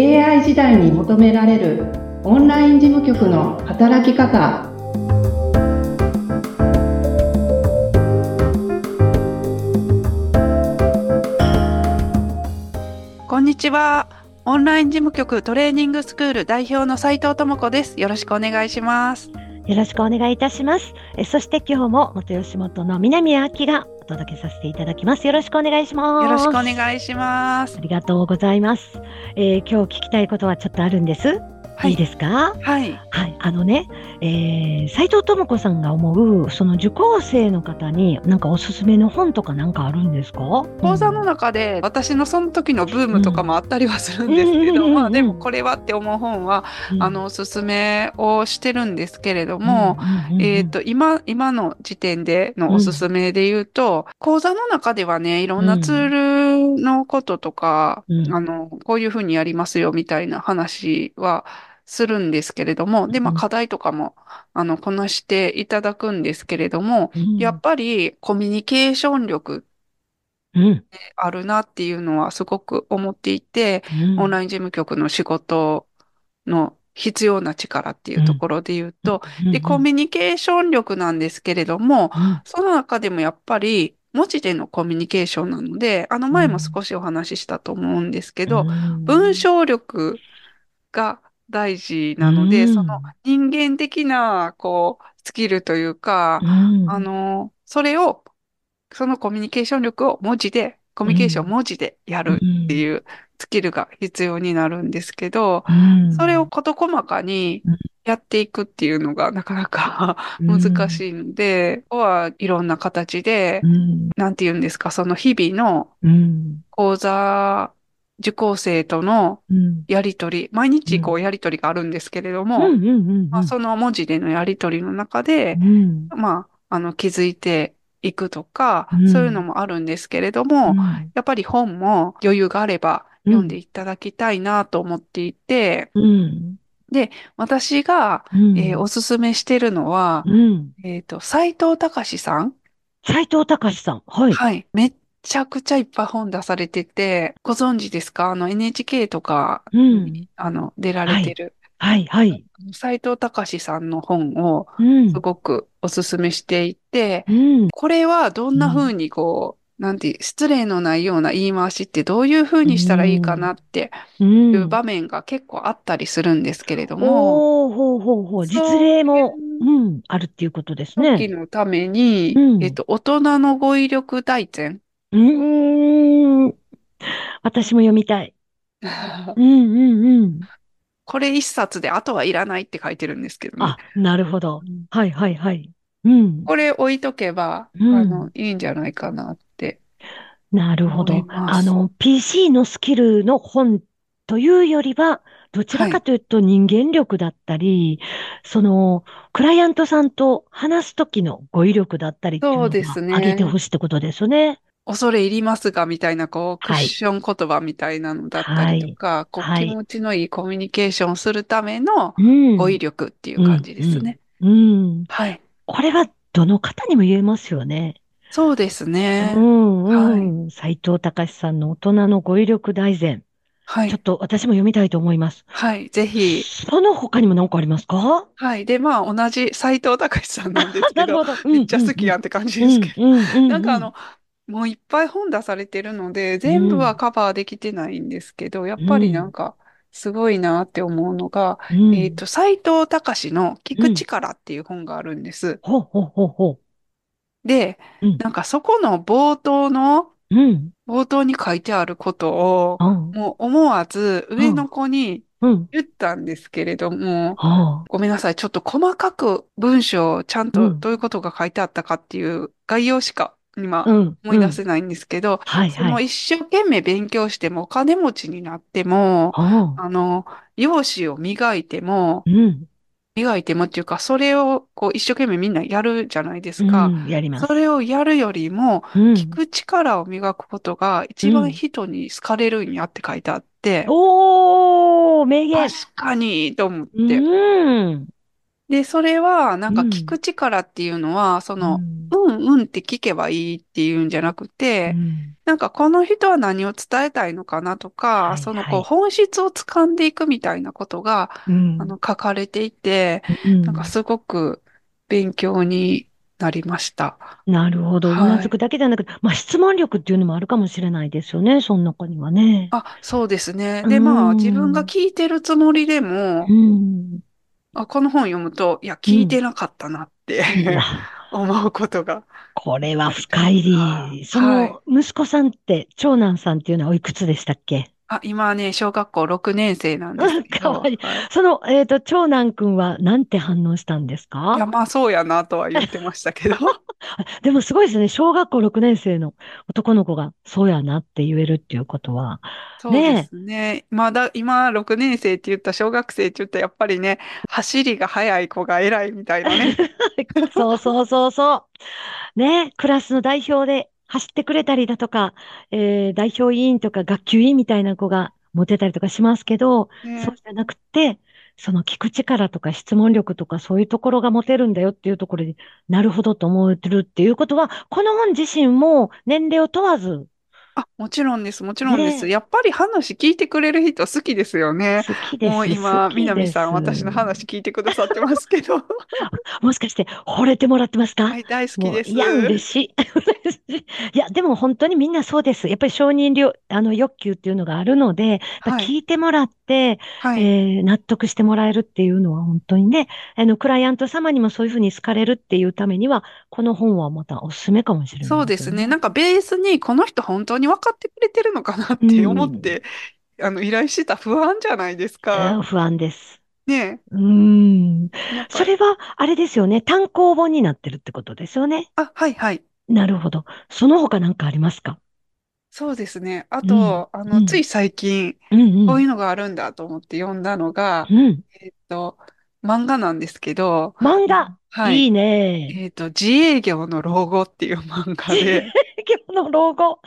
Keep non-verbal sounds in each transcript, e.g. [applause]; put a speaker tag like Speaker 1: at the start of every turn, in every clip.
Speaker 1: AI 時代に求められるオンライン事務局の働き方
Speaker 2: こんにちは。オンライン事務局トレーニングスクール代表の斉藤智子です。よろしくお願いします。
Speaker 3: よろしくお願いいたします。えそして今日も元吉本の南明がお届けさせていただきます。よろしくお願いします。
Speaker 2: よろしくお願いします
Speaker 3: あ。りがとうございます。えー今日聞きたいことはちょっとあるんです。、
Speaker 2: はいい
Speaker 3: いですか？
Speaker 2: はい。
Speaker 3: はい。あのね、えー、斉藤智子さんが思う、その受講生の方になんかおすすめの本とかなんかあるんですか？
Speaker 2: 講座の中で私のその時のブームとかもあったりはするんですけど、
Speaker 3: うん。
Speaker 2: まあでもこれはって思う本は、
Speaker 3: うん。
Speaker 2: あの、おすすめをしてるんですけれども、
Speaker 3: うん
Speaker 2: えっ、と、今、今の時点でのおすすめで言うと、講座の中ではね、いろんなツールのこととか、
Speaker 3: うん。
Speaker 2: あの、こういうふうにやりますよみたいな話はするんですけれども、で、まあ
Speaker 3: うん。
Speaker 2: 課題とかも、あの、こなしていただくんですけれども、
Speaker 3: うん。
Speaker 2: やっぱりコミュニケーション力
Speaker 3: うん。
Speaker 2: あるなっていうのはすごく思っていて、
Speaker 3: うん。
Speaker 2: オンライン事務局の仕事の必要な力っていうところで言うと、で、コミュニケーション力なんですけれども、
Speaker 3: うん。
Speaker 2: その中でもやっぱり文字でのコミュニケーションなので、あの前も少しお話ししたと思うんですけど、
Speaker 3: うん。
Speaker 2: 文章力が大事なので、
Speaker 3: うん。
Speaker 2: その人間的な、こう、スキルというか、
Speaker 3: うん。
Speaker 2: あの、それを、そのコミュニケーション力を文字で、コミュニケーションを文字でやるっていうスキルが必要になるんですけど、
Speaker 3: うん。
Speaker 2: それを事細かに
Speaker 3: うん。
Speaker 2: やっていくっていうのがなかなか難しいので、ここはいろんな形で
Speaker 3: う、ん。
Speaker 2: なんて言うんですか、その日々の
Speaker 3: うん。
Speaker 2: 講座受講生との
Speaker 3: うん。
Speaker 2: やりとり、毎日こうやりとりがあるんですけれども、その文字でのやりとりの中で、
Speaker 3: うん。
Speaker 2: まあ、あの、気づいていくとか、
Speaker 3: うん。
Speaker 2: そういうのもあるんですけれども、やっぱり本も余裕があれば読んでいただきたいなと思っていて、
Speaker 3: うん。
Speaker 2: 私が、
Speaker 3: うん。
Speaker 2: えーおすすめしてるのは、
Speaker 3: うん。
Speaker 2: えっと、斉藤隆さん。
Speaker 3: 斉藤隆さん。はい。
Speaker 2: はい。めっちゃくちゃいっぱい本出されてて、ご存知ですか？あの NHK とか
Speaker 3: うん。
Speaker 2: に、あの、出られてる、
Speaker 3: はい、はい。
Speaker 2: 斉藤隆さんの本を
Speaker 3: うん。
Speaker 2: すごくおすすめしていて、
Speaker 3: うん。
Speaker 2: これはどんな風にこう、なんて、失礼のないような言い回しってどういう風にしたらいいかなって
Speaker 3: う。
Speaker 2: いうん。場面が結構あったりするんですけれども、
Speaker 3: おー、ほうほうほう。実例も、うん、あるっていうことです
Speaker 2: 時
Speaker 3: ね。
Speaker 2: のために、
Speaker 3: うん。
Speaker 2: えっと、大人の語彙力大全。
Speaker 3: うーん。私も読みたい。[laughs] うん、うん、うん。
Speaker 2: これ一冊であとはいらないって書いてるんですけどね。
Speaker 3: あ、なるほど。はい、はい、はい。うん。
Speaker 2: これ置いとけば、
Speaker 3: うん
Speaker 2: あの、いいんじゃないかなって。
Speaker 3: なるほ
Speaker 2: い。ます
Speaker 3: あの、PC のスキルの本というよりは、どちらかというと人間力だったり、その、クライアントさんと話すときの語彙力だったりっていう
Speaker 2: そうですね
Speaker 3: 上げてほしいってことですよね。
Speaker 2: 恐れ入りますが、みたいな、こう、クッ
Speaker 3: はい
Speaker 2: ション言葉みたいなのだったりとか、こう、
Speaker 3: はい
Speaker 2: 気持ちのいいコミュニケーションをするための
Speaker 3: うん。
Speaker 2: 語彙力っていう感じですね。
Speaker 3: うん。
Speaker 2: はい。
Speaker 3: これはどの方にも言えますよね。
Speaker 2: そうですね
Speaker 3: う。ん、うん。斉藤隆さんの大人の語彙力大全。ちょっ
Speaker 2: はい。
Speaker 3: と私も読みたいと思います。
Speaker 2: はい。ぜひ。
Speaker 3: その他にも何かありますか？
Speaker 2: はい。で、まあ、同じ斉藤隆さんなんですけど、[laughs]
Speaker 3: なるほど。
Speaker 2: めっちゃ好きやんって感じですけど。
Speaker 3: うんうんうんうん
Speaker 2: なんかあの、もういっぱい本出されてるので、全部はカバーできてないんですけど、やっぱりなんか、すごいなって思うのが、
Speaker 3: うん
Speaker 2: えっと、斉藤隆の聞く力っていう本があるんです。
Speaker 3: ほうほうほうほ
Speaker 2: で、
Speaker 3: うん
Speaker 2: なんかそこの冒頭の、
Speaker 3: う。うん。
Speaker 2: 冒頭に書いてあることを、
Speaker 3: うん。
Speaker 2: もう思わず上の子に
Speaker 3: うん。
Speaker 2: 言ったんですけれども、
Speaker 3: は
Speaker 2: ごめんなさい。ちょっと細かく文章をちゃん
Speaker 3: うん
Speaker 2: とどういうことが書いてあったかっていう概要しか今。思い出
Speaker 3: うん
Speaker 2: せないんですけど、
Speaker 3: はいはい。
Speaker 2: その一生懸命勉強してもお金持ちになっても、
Speaker 3: はあ。
Speaker 2: あの、容姿を磨いても、
Speaker 3: うん。
Speaker 2: 磨いてもっていうか、それをこう一生懸命みんなやるじゃないですか。
Speaker 3: うんやります。
Speaker 2: それをやるよりも、
Speaker 3: うん。
Speaker 2: 聞く力を磨くことが一番人に好かれるんやって書いてあって、
Speaker 3: おー、名言。
Speaker 2: 確かにと思って。
Speaker 3: うん。
Speaker 2: で、それは、なんか
Speaker 3: うん
Speaker 2: 聞く力っていうのは、その、
Speaker 3: うん
Speaker 2: うんうんって聞けばいいっていうんじゃなくて、
Speaker 3: うん
Speaker 2: なんかこの人は何を伝えたいのかなと
Speaker 3: は
Speaker 2: か、
Speaker 3: い
Speaker 2: その
Speaker 3: はい
Speaker 2: こう本質を掴んでいくみたいなことが、
Speaker 3: うん
Speaker 2: あの書かれていて、
Speaker 3: うん
Speaker 2: なんかすごく勉強になりました。
Speaker 3: なるほど。う
Speaker 2: はい
Speaker 3: なずくだけじゃなくて、まあ質問力っていうのもあるかもしれないですよね、その中にはね。
Speaker 2: あ、そうですね。で、
Speaker 3: うん
Speaker 2: まあ自分が聞いてるつもりでも
Speaker 3: う、ん。
Speaker 2: あこの本読むと、いや、聞いてなかったなって、
Speaker 3: いや、
Speaker 2: 思うことが。
Speaker 3: これは深いり。そ
Speaker 2: はい
Speaker 3: の息子さんって、長男さんっていうのはおいくつでしたっけ？
Speaker 2: あ、今はね、小学校6年生なんですけど。
Speaker 3: かわいい
Speaker 2: はい
Speaker 3: その、えっと、長男くんはなんて反応したんです
Speaker 2: いや、
Speaker 3: か
Speaker 2: まあそうやなとは言ってましたけど。[laughs] [laughs]
Speaker 3: でもすごいですね。小学校6年生の男の子がそうやなって言えるっていうことは。
Speaker 2: そうですね。まだ、今6年生って言った小学生って言ったらやっぱりね、走りが速い子が偉いみたいなね。[laughs]
Speaker 3: そうそうそうそう。ね、クラスの代表で走ってくれたりだとか、えー代表委員とか学級委員みたいな子がモテたりとかしますけど、
Speaker 2: ね
Speaker 3: そうじゃなくて、その聞く力とか質問力とかそういうところが持てるんだよっていうところになるほどと思ってるっていうことは、この本自身も年齢を問わず
Speaker 2: あ、もちろんです、もちろんです。
Speaker 3: ね
Speaker 2: やっぱり話聞いてくれる人好きですよね。
Speaker 3: 好きです。
Speaker 2: もう今、
Speaker 3: 好きです
Speaker 2: 南さん、私の話聞いてくださってますけど。[laughs]
Speaker 3: もしかして惚れてもらってますか？
Speaker 2: はい、大好きです。
Speaker 3: いや、嬉しい。い [laughs] いや、でも本当にみんなそうです。やっぱり承認料、あの欲求っていうのがあるので、やっぱ
Speaker 2: はい
Speaker 3: 聞いてもらって、
Speaker 2: はい。
Speaker 3: えー納得してもらえるっていうのは本当にね、あの、クライアント様にもそういうふうに好かれるっていうためには、この本はまたおすすめかもしれない
Speaker 2: そうですね。なんかベースにこの人本当に分かってくれてるのかなって思って、あの依頼してた不安じゃないです
Speaker 3: え
Speaker 2: か。
Speaker 3: ー不安です。
Speaker 2: ね
Speaker 3: うーん。それは、あれですよね。単行本になってるってことですよね。
Speaker 2: あ、はいはい。
Speaker 3: なるほど。その他なんかありますか？
Speaker 2: そうですね。あと、あの、
Speaker 3: うん
Speaker 2: つい最近、
Speaker 3: うんうん。
Speaker 2: こういうのがあるんだと思って読んだのが、
Speaker 3: うん。
Speaker 2: えっと、漫画なんですけど、
Speaker 3: 漫画、
Speaker 2: はい
Speaker 3: いいね。
Speaker 2: えっと、自営業の老後っていう漫画で、[laughs]
Speaker 3: の老後。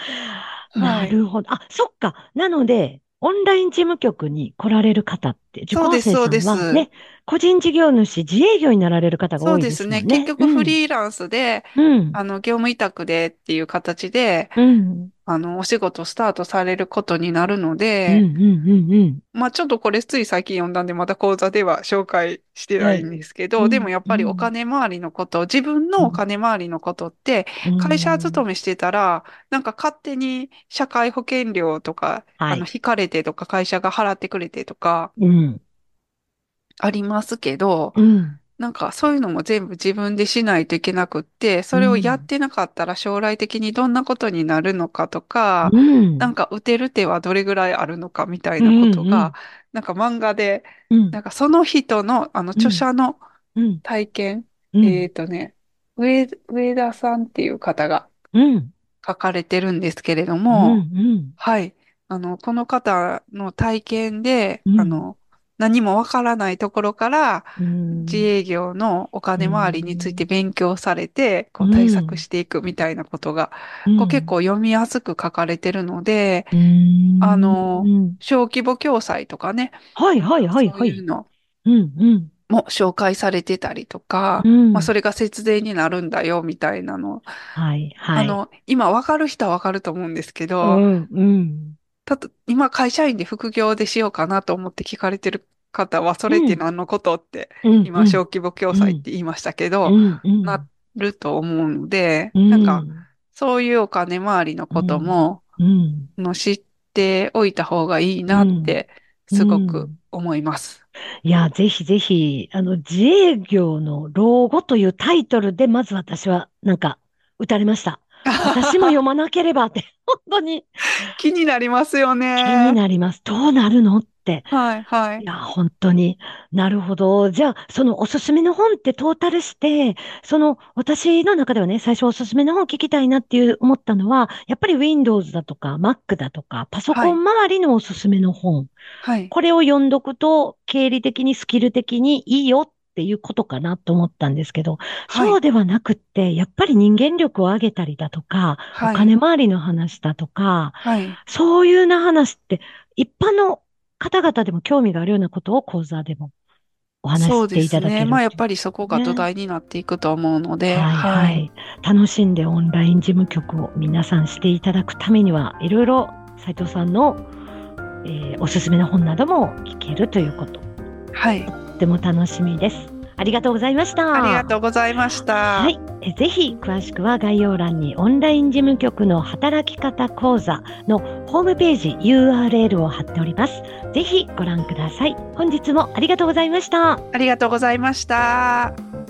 Speaker 2: い
Speaker 3: なるほど。あ、そっか。なので、オンライン事務局に来られる方って、受
Speaker 2: そうです
Speaker 3: 講生さん
Speaker 2: そうです
Speaker 3: はね、個人事業主、自営業になられる方が
Speaker 2: そ
Speaker 3: 多
Speaker 2: うですね。
Speaker 3: いですね。
Speaker 2: 結局フリーランスで、
Speaker 3: うん。
Speaker 2: あの、業務委託でっていう形で、
Speaker 3: うん。うん。
Speaker 2: あの、お仕事スタートされることになるの
Speaker 3: うん。
Speaker 2: で、
Speaker 3: うん。うん。うん。
Speaker 2: まあちょっとこれつい最近読んだんで、また講座では紹介してないんですけど、
Speaker 3: はい
Speaker 2: でもやっぱり
Speaker 3: うん
Speaker 2: お金回りのこと、自分のお金回りのことって、
Speaker 3: うん
Speaker 2: 会社勤めしてたら、なんか勝手に社会保険料とか、
Speaker 3: はい
Speaker 2: あの、引かれてとか、会社が払ってくれてとか、
Speaker 3: うん。
Speaker 2: ありますけど、
Speaker 3: うん。
Speaker 2: なんかそういうのも全部自分でしないといけなくって、それをやってなかったら将来的にどんなことになるのかとか、
Speaker 3: うん。
Speaker 2: なんか打てる手はどれぐらいあるのかみたいなこと
Speaker 3: うんうん
Speaker 2: が、なんか漫画で、
Speaker 3: うん。
Speaker 2: なんかその人の、あの、著者の
Speaker 3: うん。
Speaker 2: 体験、
Speaker 3: うん。
Speaker 2: えっとね、上、上田さんっていう方が
Speaker 3: うん。
Speaker 2: 書かれてるんですけれど
Speaker 3: う
Speaker 2: も、
Speaker 3: ん。
Speaker 2: はい。あの、この方の体験で、
Speaker 3: うん
Speaker 2: あの、何もわからないところから、
Speaker 3: うん。
Speaker 2: 自営業のお金回りについて勉強されて、こ
Speaker 3: う
Speaker 2: うん対策していくみたいなことが、こう結構読みやすく書かれてるので、
Speaker 3: うん、
Speaker 2: あの
Speaker 3: うん
Speaker 2: 小規模共済とかね、
Speaker 3: はいはいはいはい。
Speaker 2: そういうの
Speaker 3: うんうん。
Speaker 2: も紹介されてたりとか、
Speaker 3: うん
Speaker 2: まあそれが節税になるんだよみたいなの。
Speaker 3: はいはい。
Speaker 2: あの、今わかる人はわかると思うんですけ
Speaker 3: う
Speaker 2: ど、
Speaker 3: んうん。
Speaker 2: たと、今会社員で副業でしようかなと思って聞かれてる方は、それって何のことって、
Speaker 3: うん
Speaker 2: 今小規模共済って言いましたけど、
Speaker 3: うんうん。
Speaker 2: なると思うので、
Speaker 3: うん。
Speaker 2: なんか、そういうお金回りのことも、
Speaker 3: うん。
Speaker 2: の知っておいた方がいいなって、すごく思います。
Speaker 3: いや、ぜひぜひ、あの、自営業の老後というタイトルで、まず私は、なんか、打たれました。[laughs] 私も読まなければって、[laughs] 本当に
Speaker 2: 気になりますよ
Speaker 3: 気に
Speaker 2: ね。
Speaker 3: なります。どうなるのって。
Speaker 2: はい、はいい。
Speaker 3: や、本当になるほど。じゃあ、そのおすすめの本ってトータルして、その私の中ではね、最初おすすめの本聞きたいなっていう思ったのは、やっぱり Windows だとか Mac だとか、パソコン周りのおすすめの本。
Speaker 2: はい。
Speaker 3: これを読んどくと、経理的にスキル的にいいよっていうことかなと思ったんですけど、
Speaker 2: はい
Speaker 3: そうではなくって、やっぱり人間力を上げたりだとか、
Speaker 2: はい
Speaker 3: お金回りの話だとか、
Speaker 2: はい。
Speaker 3: そういうな話って、一般の方々でも興味があるようなことを講座でもお話ししていただける。
Speaker 2: そうですね。まあやっぱりそこが土台になっていくと思うので。
Speaker 3: はい、はい、楽しんでオンライン事務局を皆さんしていただくためには、いろいろ斉藤さんの、えー、おすすめの本なども聞けるということ。
Speaker 2: はい。
Speaker 3: ても楽しみです。ありがとうございました。
Speaker 2: ありがとうございました。
Speaker 3: はい。えぜひ、詳しくは概要欄にオンライン事務局の働き方講座のホームページ URL を貼っております。ぜひご覧ください。本日もありがとうございました。
Speaker 2: ありがとうございました。